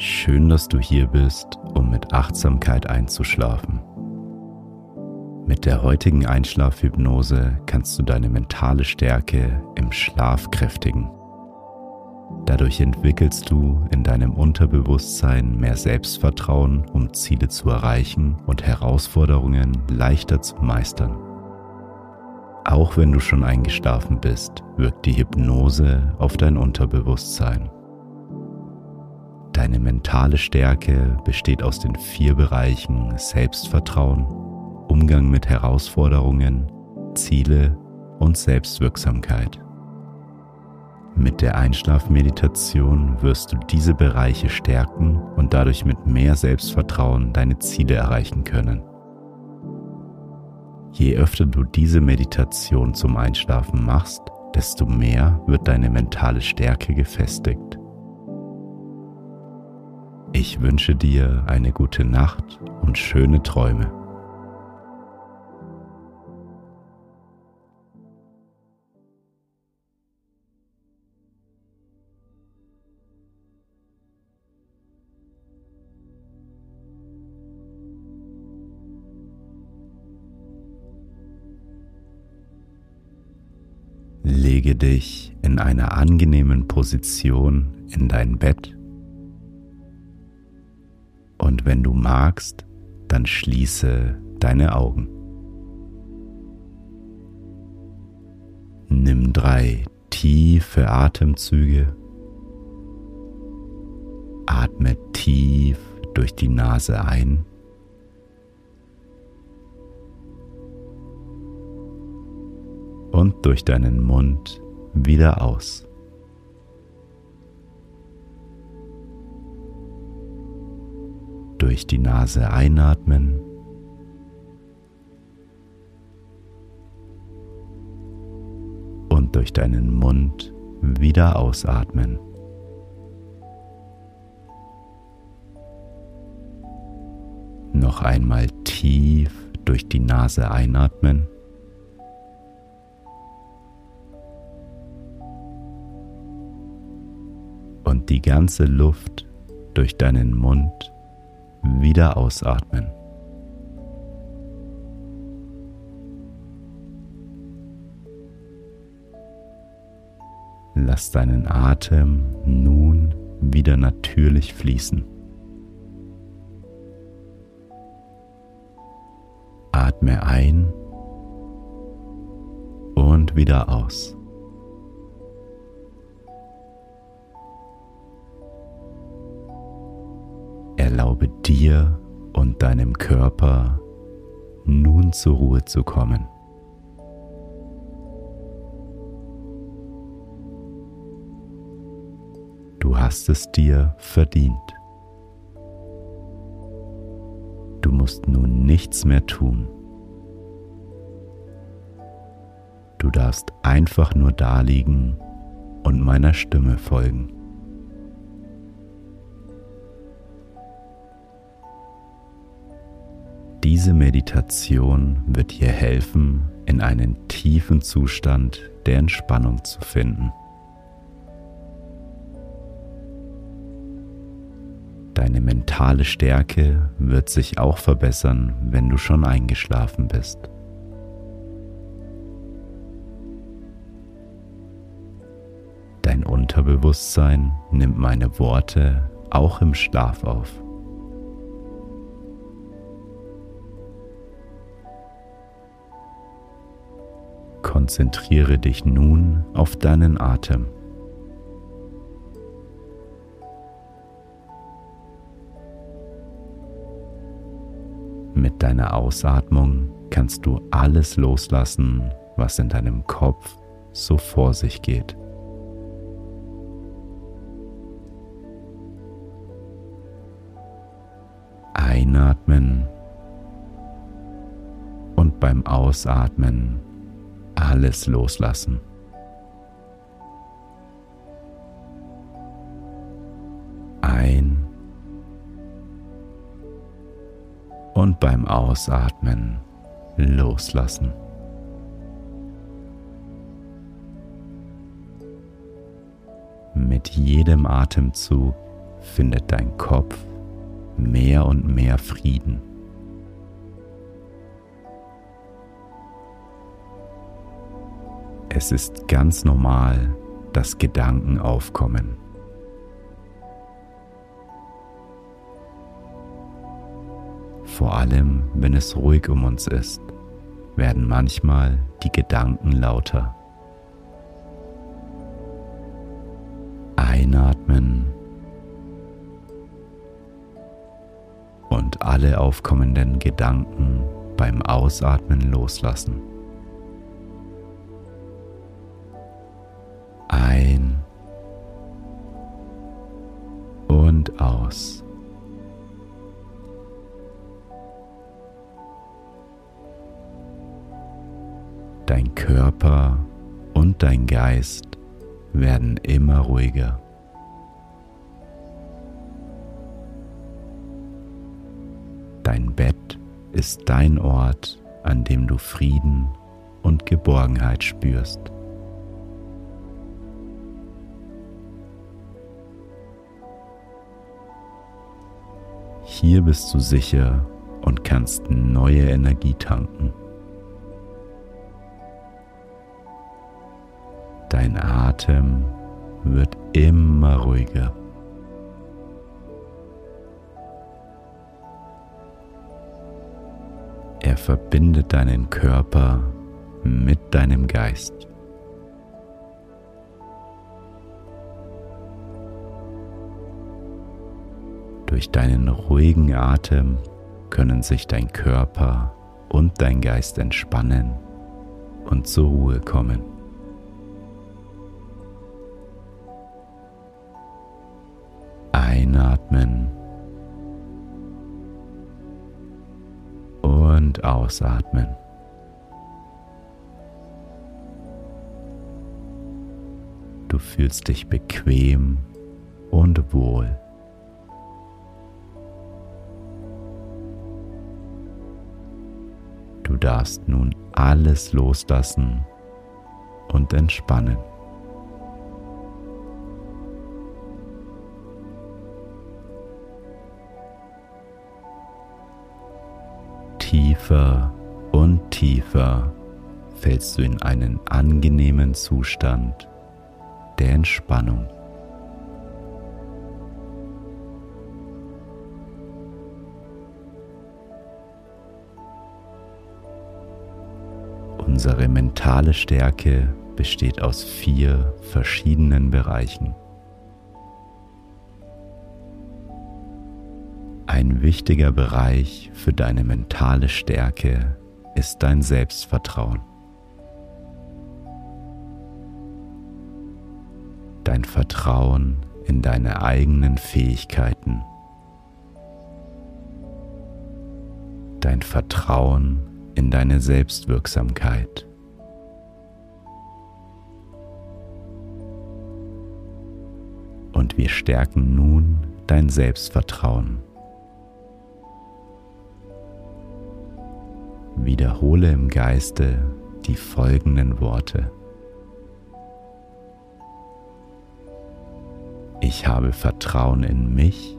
Schön, dass du hier bist, um mit Achtsamkeit einzuschlafen. Mit der heutigen Einschlafhypnose kannst du deine mentale Stärke im Schlaf kräftigen. Dadurch entwickelst du in deinem Unterbewusstsein mehr Selbstvertrauen, um Ziele zu erreichen und Herausforderungen leichter zu meistern. Auch wenn du schon eingeschlafen bist, wirkt die Hypnose auf dein Unterbewusstsein. Deine mentale Stärke besteht aus den vier Bereichen Selbstvertrauen, Umgang mit Herausforderungen, Ziele und Selbstwirksamkeit. Mit der Einschlafmeditation wirst du diese Bereiche stärken und dadurch mit mehr Selbstvertrauen deine Ziele erreichen können. Je öfter du diese Meditation zum Einschlafen machst, desto mehr wird deine mentale Stärke gefestigt. Ich wünsche dir eine gute Nacht und schöne Träume. Lege dich in einer angenehmen Position in dein Bett und wenn du magst, dann schließe deine Augen. Nimm drei tiefe Atemzüge. Atme tief durch die Nase ein. Und durch deinen Mund wieder aus. Durch die Nase einatmen. Und durch deinen Mund wieder ausatmen. Noch einmal tief durch die Nase einatmen. Und die ganze Luft durch deinen Mund wieder ausatmen. Lass deinen Atem nun wieder natürlich fließen. Atme ein und wieder aus. Erlaube dir und deinem Körper nun zur Ruhe zu kommen. Du hast es dir verdient. Du musst nun nichts mehr tun. Du darfst einfach nur daliegen und meiner Stimme folgen. Diese Meditation wird dir helfen, in einen tiefen Zustand der Entspannung zu finden. Deine mentale Stärke wird sich auch verbessern, wenn du schon eingeschlafen bist. Dein Unterbewusstsein nimmt meine Worte auch im Schlaf auf. Konzentriere dich nun auf deinen Atem. Mit deiner Ausatmung kannst du alles loslassen, was in deinem Kopf so vor sich geht. Einatmen und beim Ausatmen alles loslassen. Ein und beim Ausatmen loslassen. Mit jedem Atemzug findet dein Kopf mehr und mehr Frieden. Es ist ganz normal, dass Gedanken aufkommen. Vor allem, wenn es ruhig um uns ist, werden manchmal die Gedanken lauter. Einatmen und alle aufkommenden Gedanken beim Ausatmen loslassen. Körper und dein Geist werden immer ruhiger. Dein Bett ist dein Ort, an dem du Frieden und Geborgenheit spürst. Hier bist du sicher und kannst neue Energie tanken. Dein Atem wird immer ruhiger. Er verbindet deinen Körper mit deinem Geist. Durch deinen ruhigen Atem können sich dein Körper und dein Geist entspannen und zur Ruhe kommen. Ausatmen. Du fühlst dich bequem und wohl. Du darfst nun alles loslassen und entspannen. Tiefer und tiefer fällst du in einen angenehmen Zustand der Entspannung. Unsere mentale Stärke besteht aus vier verschiedenen Bereichen. Ein wichtiger Bereich für deine mentale Stärke ist dein Selbstvertrauen. Dein Vertrauen in deine eigenen Fähigkeiten. Dein Vertrauen in deine Selbstwirksamkeit. Und wir stärken nun dein Selbstvertrauen. Wiederhole im Geiste die folgenden Worte. Ich habe Vertrauen in mich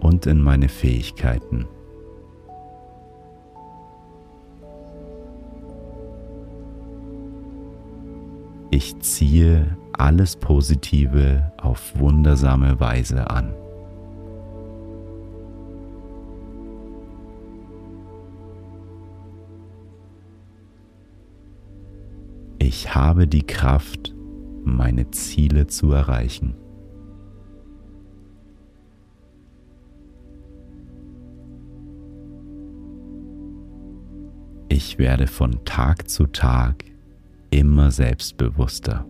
und in meine Fähigkeiten. Ich ziehe alles Positive auf wundersame Weise an. Ich habe die Kraft, meine Ziele zu erreichen. Ich werde von Tag zu Tag immer selbstbewusster.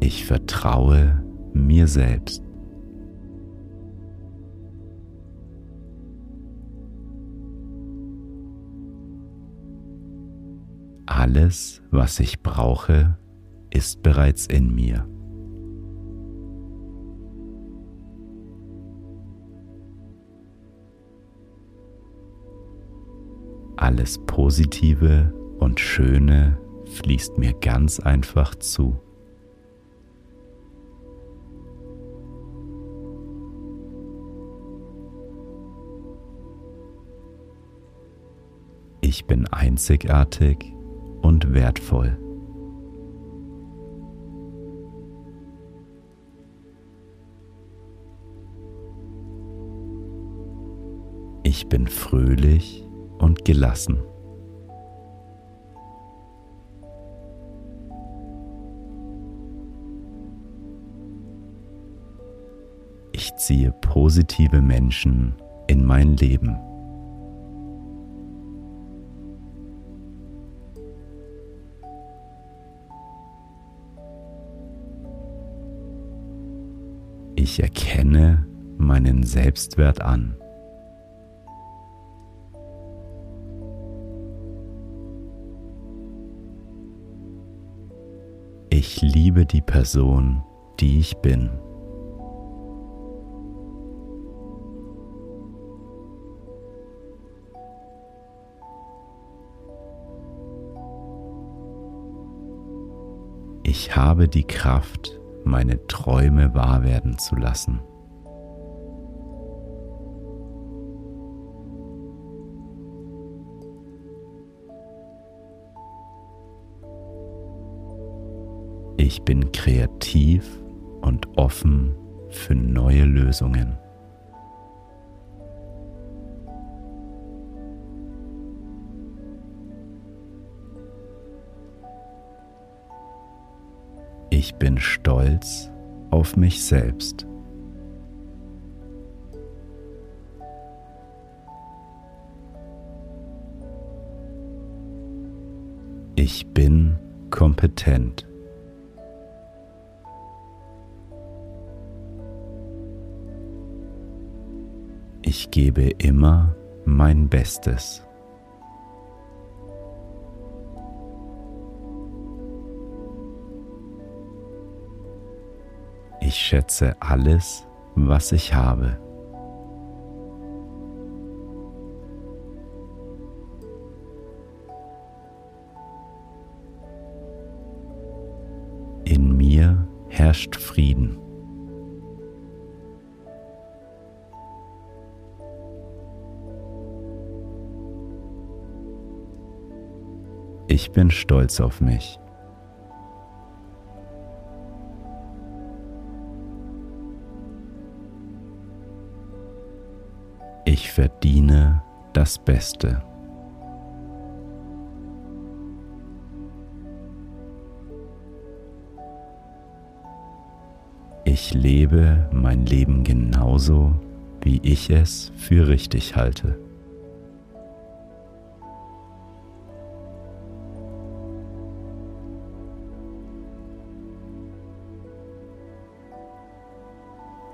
Ich vertraue mir selbst. Alles, was ich brauche, ist bereits in mir. Alles Positive und Schöne fließt mir ganz einfach zu. Ich bin einzigartig und wertvoll. Ich bin fröhlich und gelassen. Ich ziehe positive Menschen in mein Leben. Ich erkenne meinen Selbstwert an. Ich liebe die Person, die ich bin. Ich habe die Kraft, meine Träume wahr werden zu lassen. Ich bin kreativ und offen für neue Lösungen. Bin stolz auf mich selbst. Ich bin kompetent. Ich gebe immer mein Bestes. Schätze alles, was ich habe. In mir herrscht Frieden. Ich bin stolz auf mich. Verdiene das Beste. Ich lebe mein Leben genauso, wie ich es für richtig halte.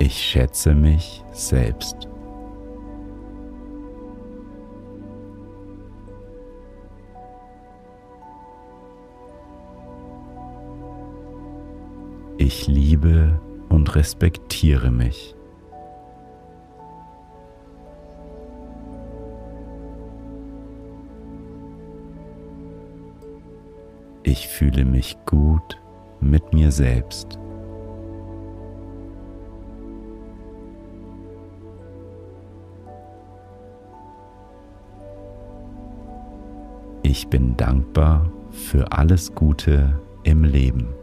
Ich schätze mich selbst. Ich liebe und respektiere mich. Ich fühle mich gut mit mir selbst. Ich bin dankbar für alles Gute im Leben.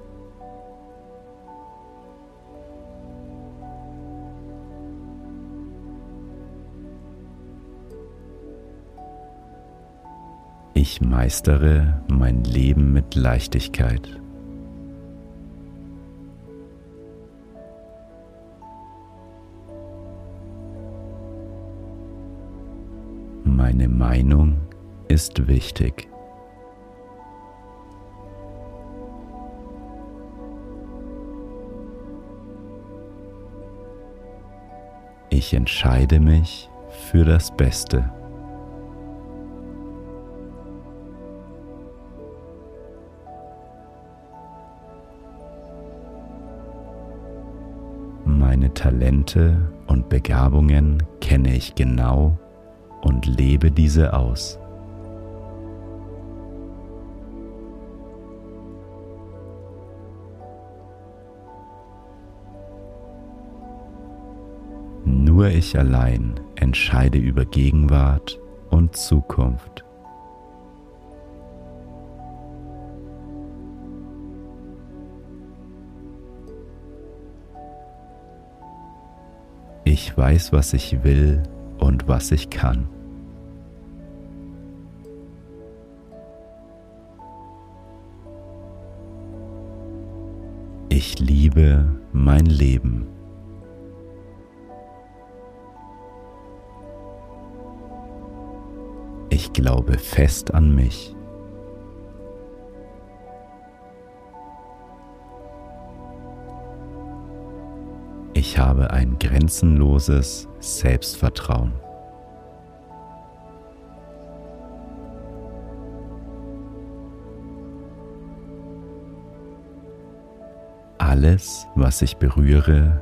Ich meistere mein Leben mit Leichtigkeit. Meine Meinung ist wichtig. Ich entscheide mich für das Beste. Talente und Begabungen kenne ich genau und lebe diese aus. Nur ich allein entscheide über Gegenwart und Zukunft. Ich weiß, was ich will und was ich kann. Ich liebe mein Leben. Ich glaube fest an mich. Ich habe ein grenzenloses Selbstvertrauen. Alles, was ich berühre,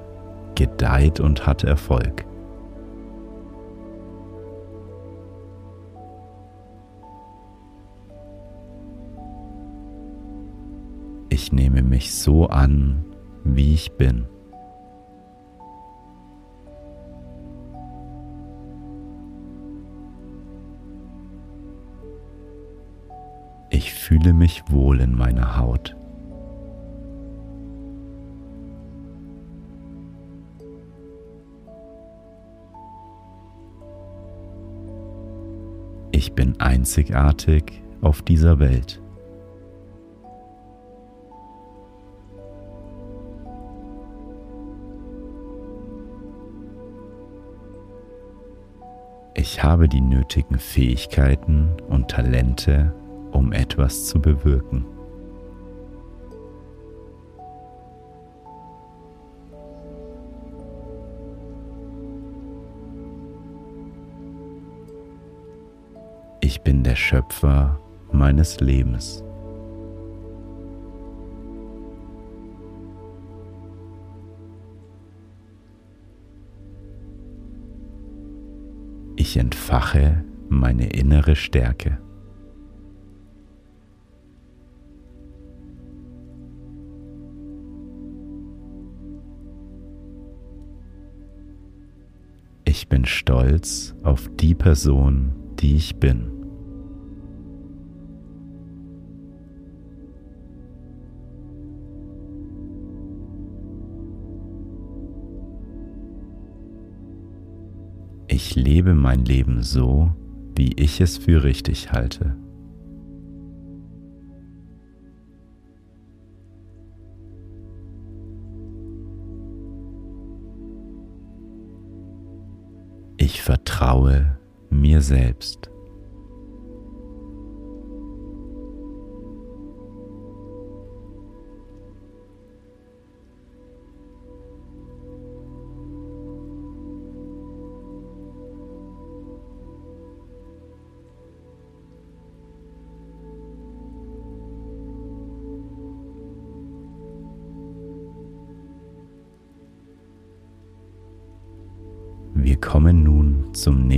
gedeiht und hat Erfolg. Ich nehme mich so an, wie ich bin. Fühle mich wohl in meiner Haut. Ich bin einzigartig auf dieser Welt. Ich habe die nötigen Fähigkeiten und Talente, um etwas zu bewirken. Ich bin der Schöpfer meines Lebens. Ich entfache meine innere Stärke. Bin stolz auf die Person, die ich bin. Ich lebe mein Leben so, wie ich es für richtig halte. Selbst.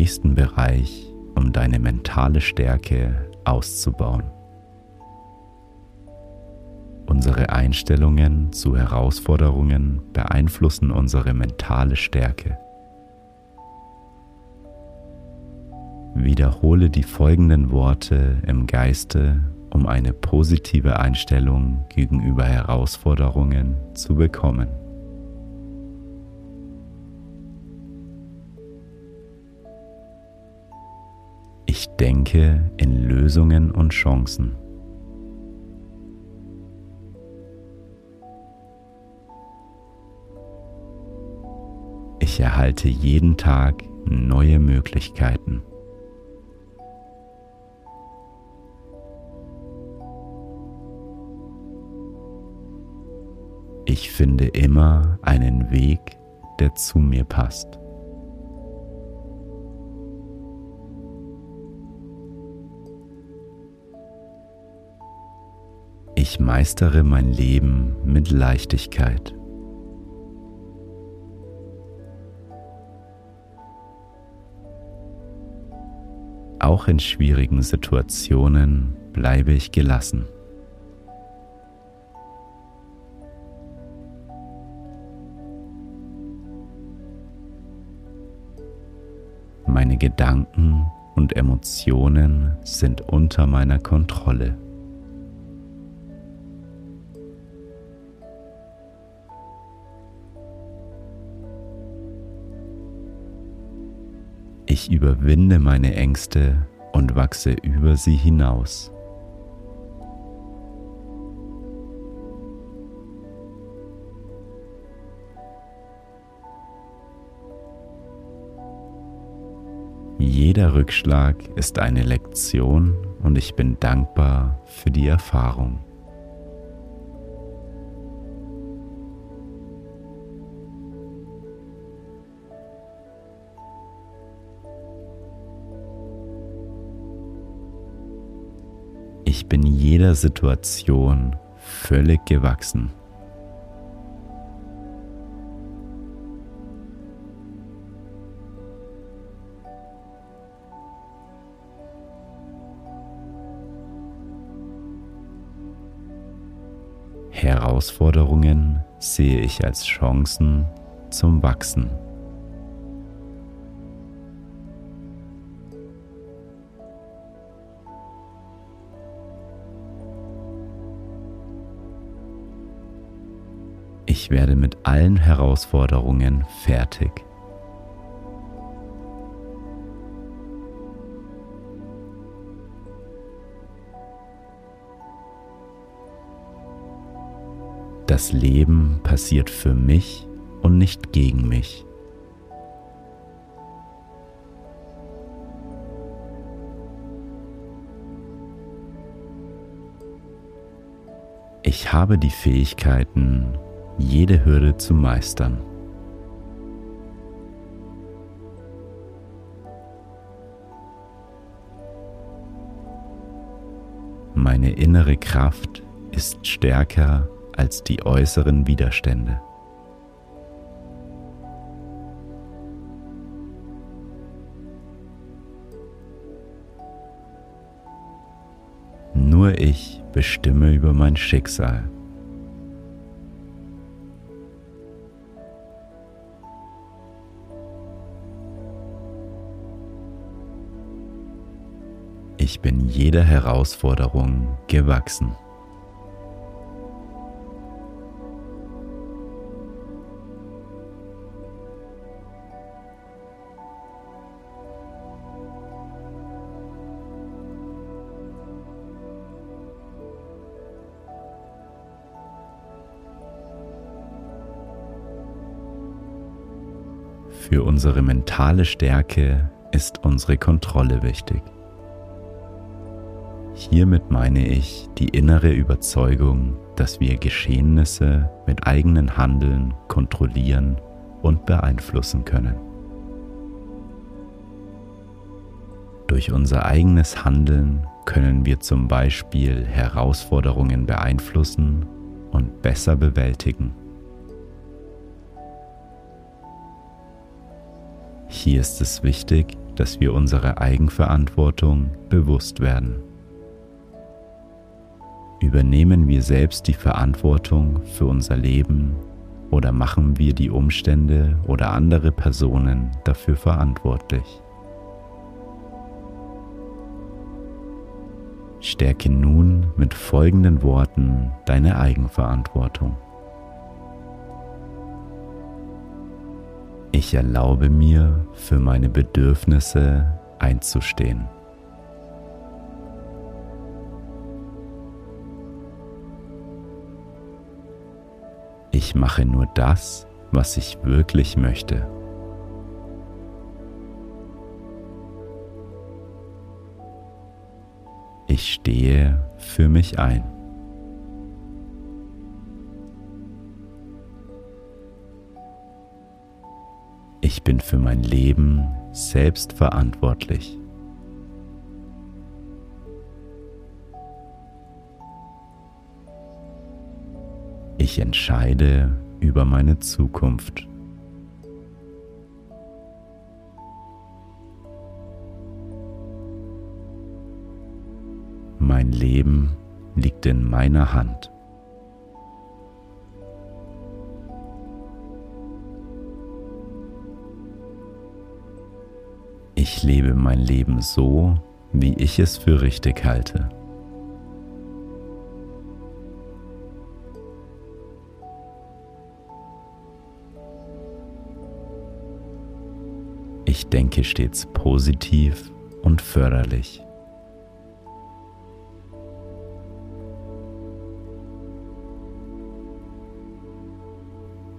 Nächsten Bereich, um deine mentale Stärke auszubauen. Unsere Einstellungen zu Herausforderungen beeinflussen unsere mentale Stärke. Wiederhole die folgenden Worte im Geiste, um eine positive Einstellung gegenüber Herausforderungen zu bekommen. Denke in Lösungen und Chancen. Ich erhalte jeden Tag neue Möglichkeiten. Ich finde immer einen Weg, der zu mir passt. Ich meistere mein Leben mit Leichtigkeit. Auch in schwierigen Situationen bleibe ich gelassen. Meine Gedanken und Emotionen sind unter meiner Kontrolle. Ich überwinde meine Ängste und wachse über sie hinaus. Jeder Rückschlag ist eine Lektion und ich bin dankbar für die Erfahrung. Ich bin jeder Situation völlig gewachsen. Herausforderungen sehe ich als Chancen zum Wachsen. Werde mit allen Herausforderungen fertig. Das Leben passiert für mich und nicht gegen mich. Ich habe die Fähigkeiten, jede Hürde zu meistern. Meine innere Kraft ist stärker als die äußeren Widerstände. Nur ich bestimme über mein Schicksal. Ich bin jeder Herausforderung gewachsen. Für unsere mentale Stärke ist unsere Kontrolle wichtig. Hiermit meine ich die innere Überzeugung, dass wir Geschehnisse mit eigenen Handeln kontrollieren und beeinflussen können. Durch unser eigenes Handeln können wir zum Beispiel Herausforderungen beeinflussen und besser bewältigen. Hier ist es wichtig, dass wir unserer Eigenverantwortung bewusst werden. Übernehmen wir selbst die Verantwortung für unser Leben oder machen wir die Umstände oder andere Personen dafür verantwortlich? Stärke nun mit folgenden Worten deine Eigenverantwortung. Ich erlaube mir, für meine Bedürfnisse einzustehen. Ich mache nur das, was ich wirklich möchte. Ich stehe für mich ein. Ich bin für mein Leben selbst verantwortlich. Ich entscheide über meine Zukunft. Mein Leben liegt in meiner Hand. Ich lebe mein Leben so, wie ich es für richtig halte. Ich denke stets positiv und förderlich.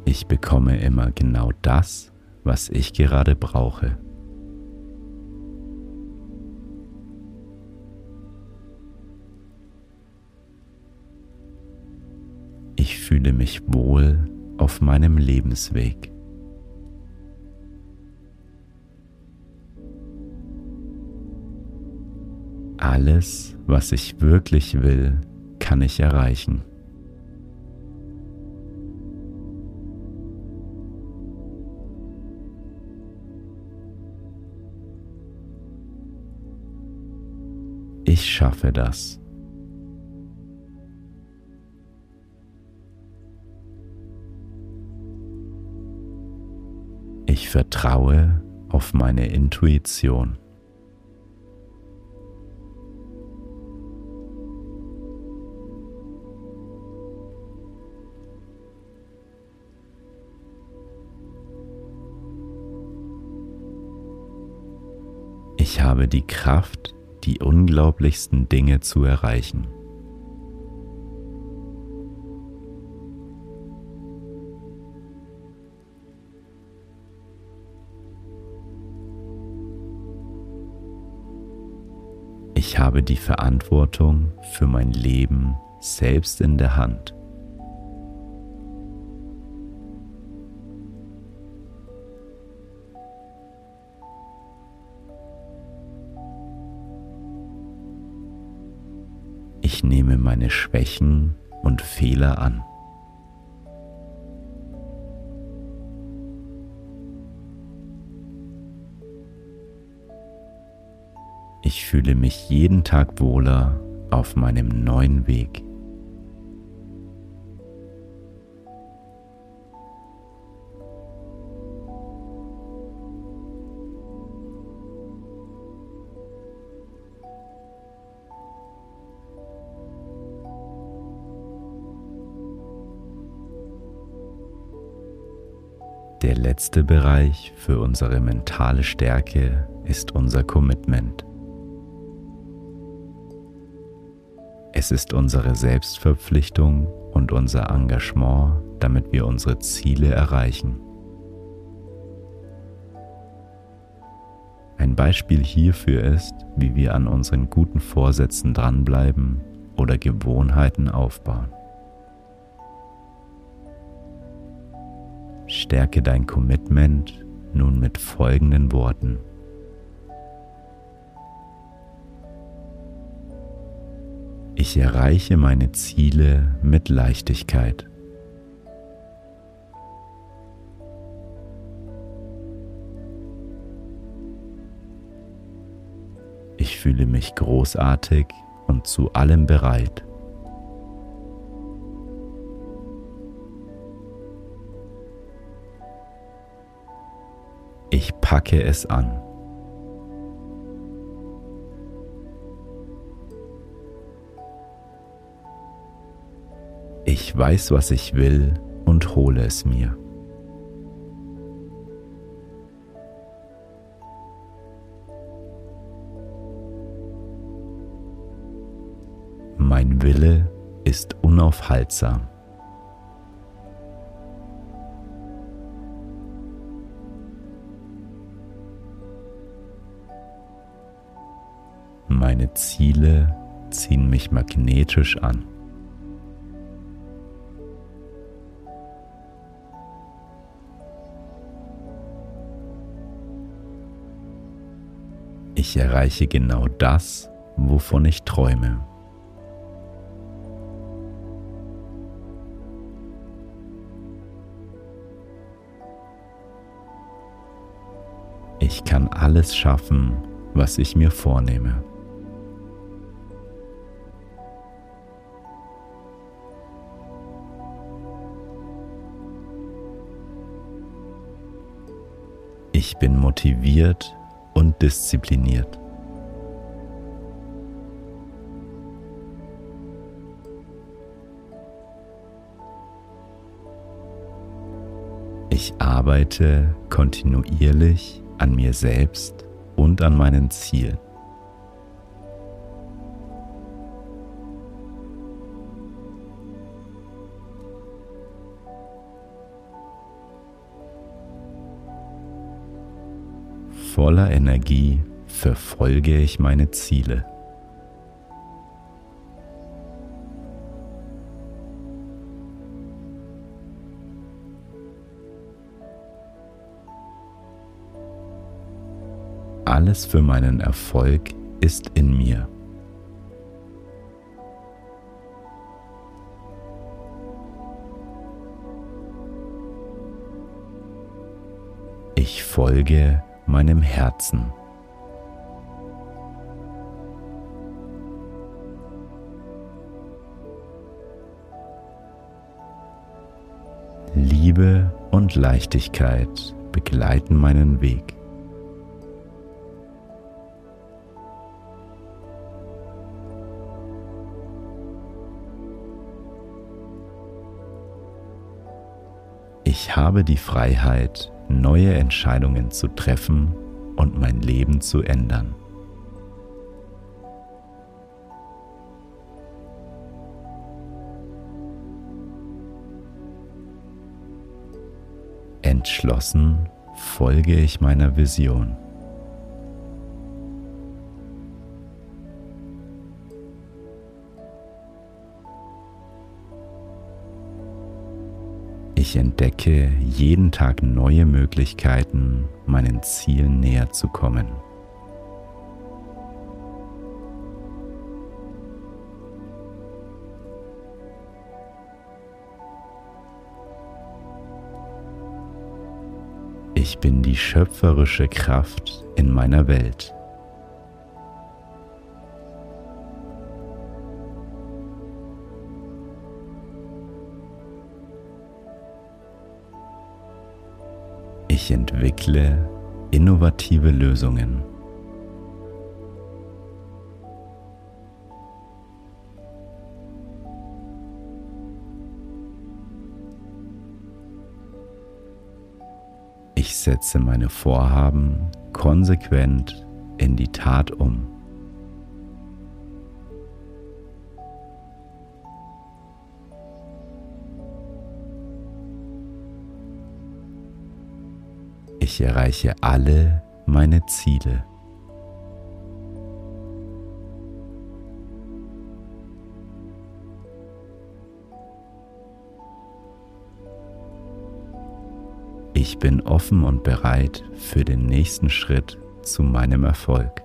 Ich bekomme immer genau das, was ich gerade brauche. Ich fühle mich wohl auf meinem Lebensweg. Alles, was ich wirklich will, kann ich erreichen. Ich schaffe das. Ich vertraue auf meine Intuition. Habe die Kraft, die unglaublichsten Dinge zu erreichen. Ich habe die Verantwortung für mein Leben selbst in der Hand. Meine Schwächen und Fehler an. Ich fühle mich jeden Tag wohler auf meinem neuen Weg. Letzte Bereich für unsere mentale Stärke ist unser Commitment. Es ist unsere Selbstverpflichtung und unser Engagement, damit wir unsere Ziele erreichen. Ein Beispiel hierfür ist, wie wir an unseren guten Vorsätzen dranbleiben oder Gewohnheiten aufbauen. Stärke dein Commitment nun mit folgenden Worten. Ich erreiche meine Ziele mit Leichtigkeit. Ich fühle mich großartig und zu allem bereit. Ich packe es an. Ich weiß, was ich will und hole es mir. Mein Wille ist unaufhaltsam. meine Ziele ziehen mich magnetisch an. Ich erreiche genau das, wovon ich träume. Ich kann alles schaffen, was ich mir vornehme. Bin motiviert und diszipliniert. Ich arbeite kontinuierlich an mir selbst und an meinen Zielen. Voller Energie verfolge ich meine Ziele. Alles für meinen Erfolg ist in mir. Ich folge meinem Herzen. Liebe und Leichtigkeit begleiten meinen Weg. Ich habe die Freiheit, neue Entscheidungen zu treffen und mein Leben zu ändern. Entschlossen folge ich meiner Vision. Ich entdecke jeden Tag neue Möglichkeiten, meinen Zielen näher zu kommen. Ich bin die schöpferische Kraft in meiner Welt. Ich entwickle innovative Lösungen. Ich setze meine Vorhaben konsequent in die Tat um. Ich erreiche alle meine Ziele. Ich bin offen und bereit für den nächsten Schritt zu meinem Erfolg.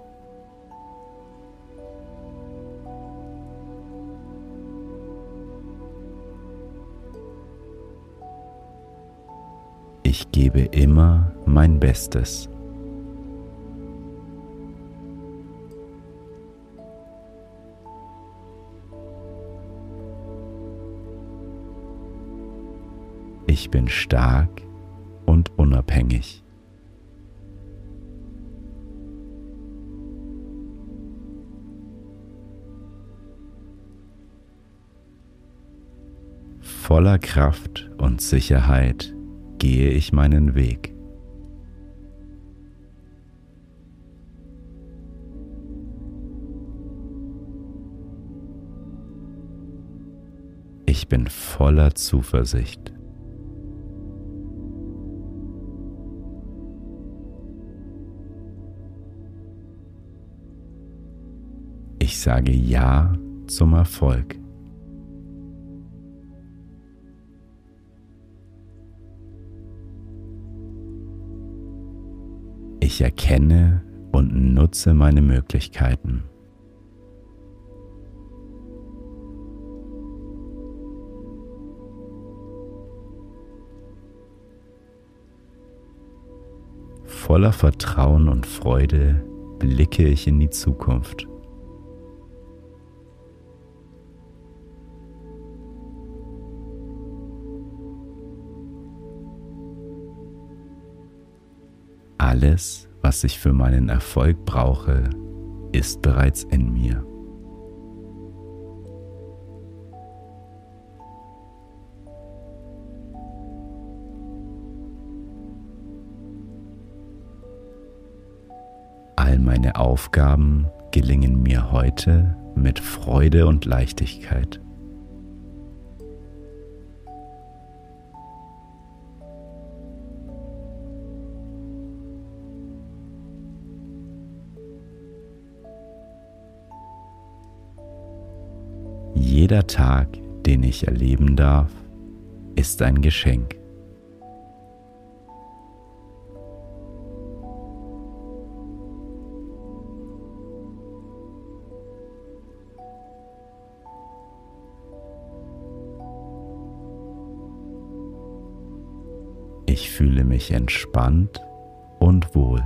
Gebe immer mein Bestes. Ich bin stark und unabhängig. Voller Kraft und Sicherheit gehe ich meinen Weg. Ich bin voller Zuversicht. Ich sage Ja zum Erfolg. Ich erkenne und nutze meine Möglichkeiten. Voller Vertrauen und Freude blicke ich in die Zukunft. Alles, was ich für meinen Erfolg brauche, ist bereits in mir. All meine Aufgaben gelingen mir heute mit Freude und Leichtigkeit. Jeder Tag, den ich erleben darf, ist ein Geschenk. Ich fühle mich entspannt und wohl.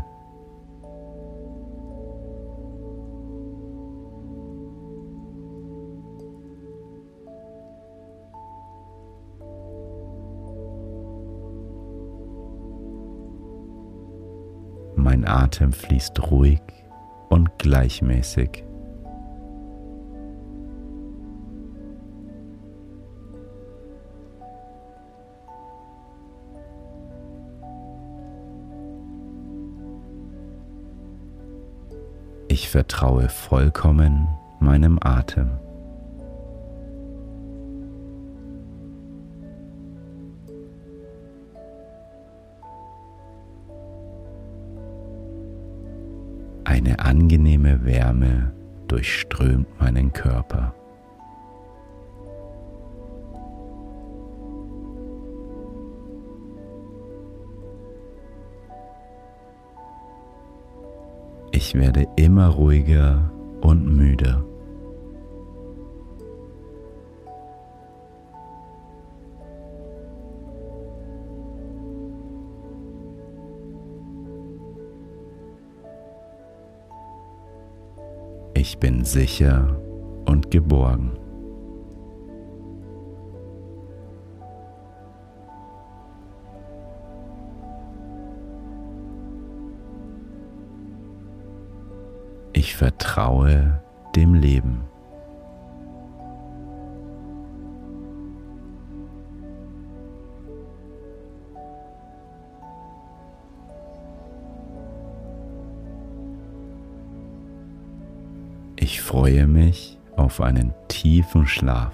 Atem fließt ruhig und gleichmäßig. Ich vertraue vollkommen meinem Atem. Angenehme Wärme durchströmt meinen Körper. Ich werde immer ruhiger und müder. Bin sicher und geborgen. Ich vertraue dem Leben. Freue mich auf einen tiefen Schlaf.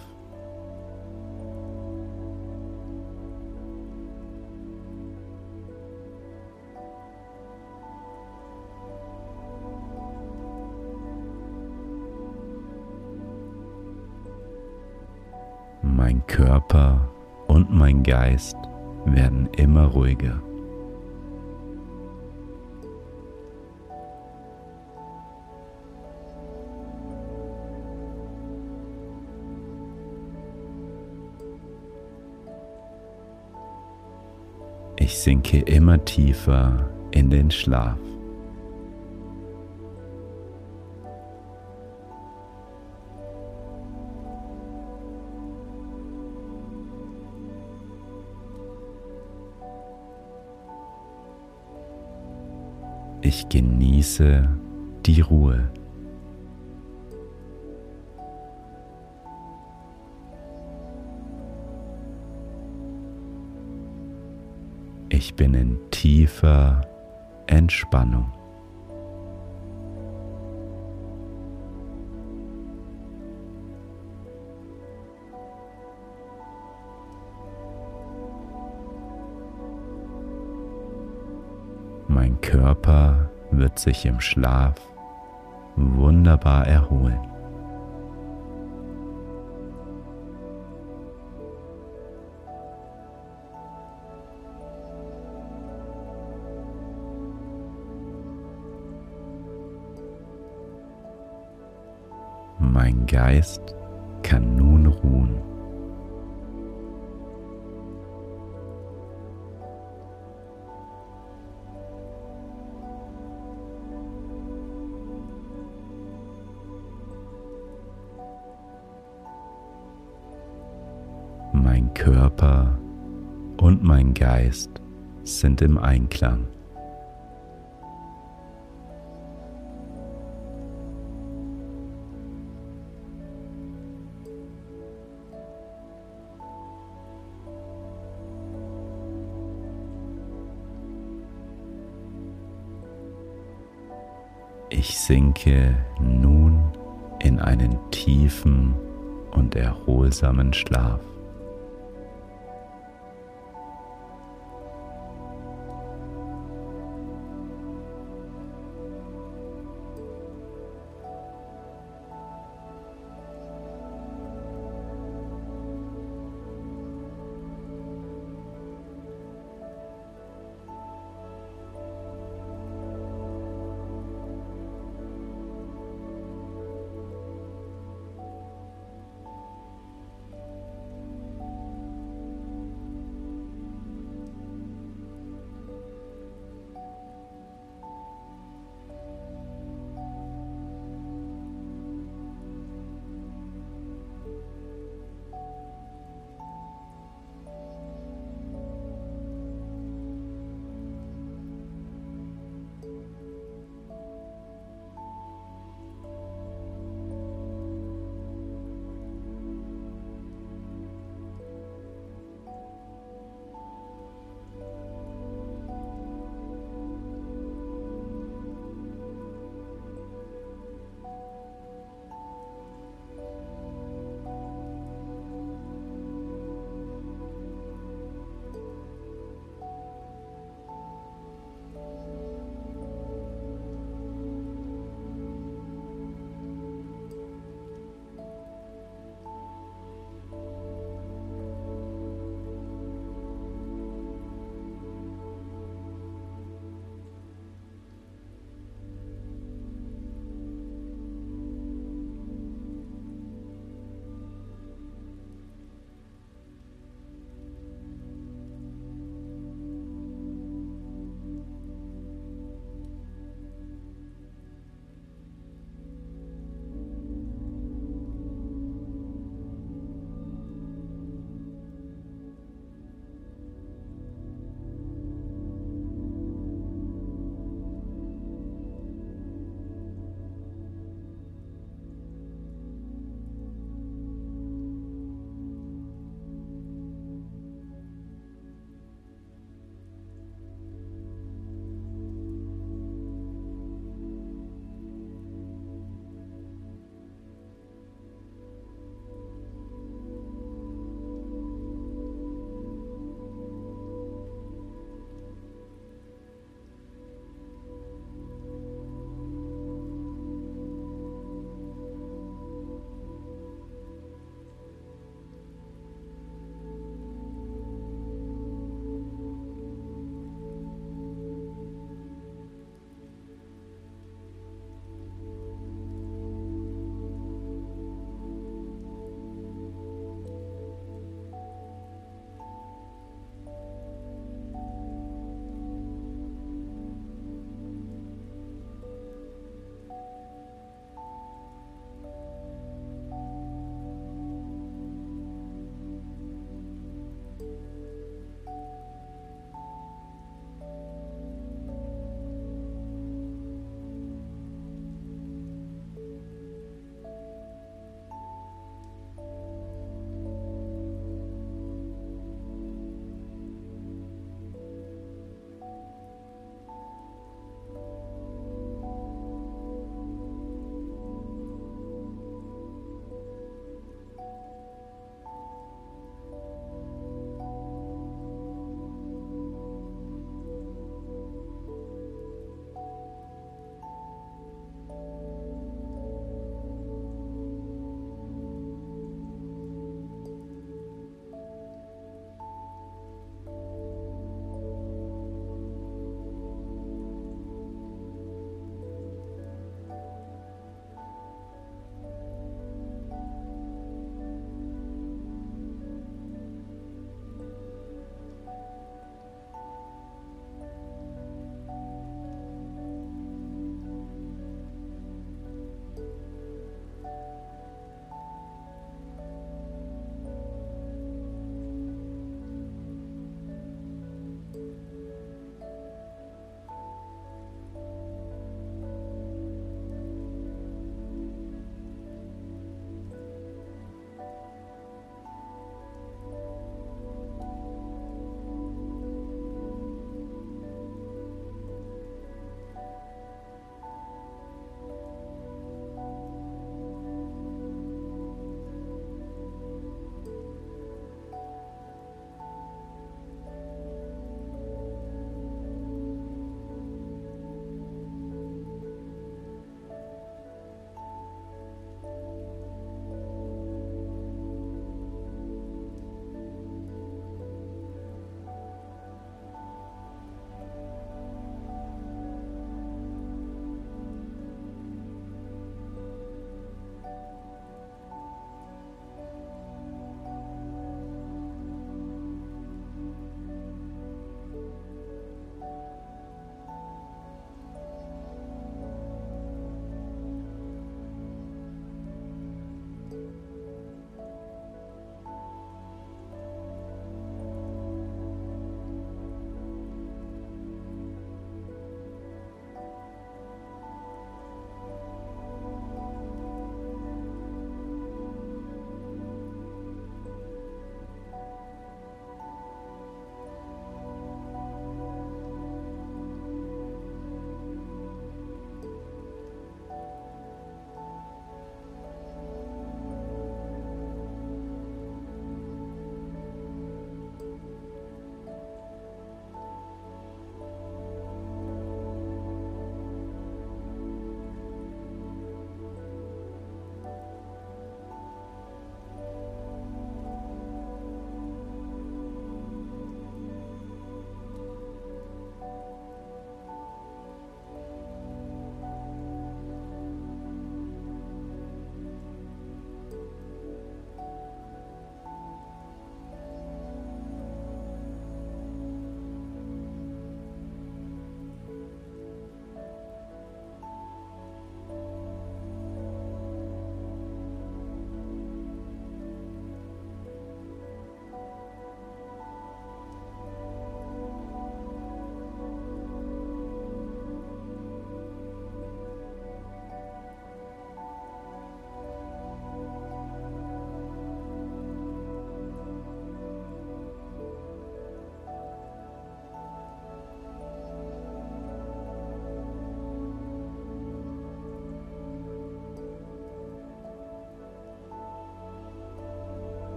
Mein Körper und mein Geist werden immer ruhiger. Ich sinke immer tiefer in den Schlaf. Ich genieße die Ruhe. Bin in tiefer Entspannung. Mein Körper wird sich im Schlaf wunderbar erholen. Mein Geist kann nun ruhen. Mein Körper und mein Geist sind im Einklang. Ich sinke nun in einen tiefen und erholsamen Schlaf.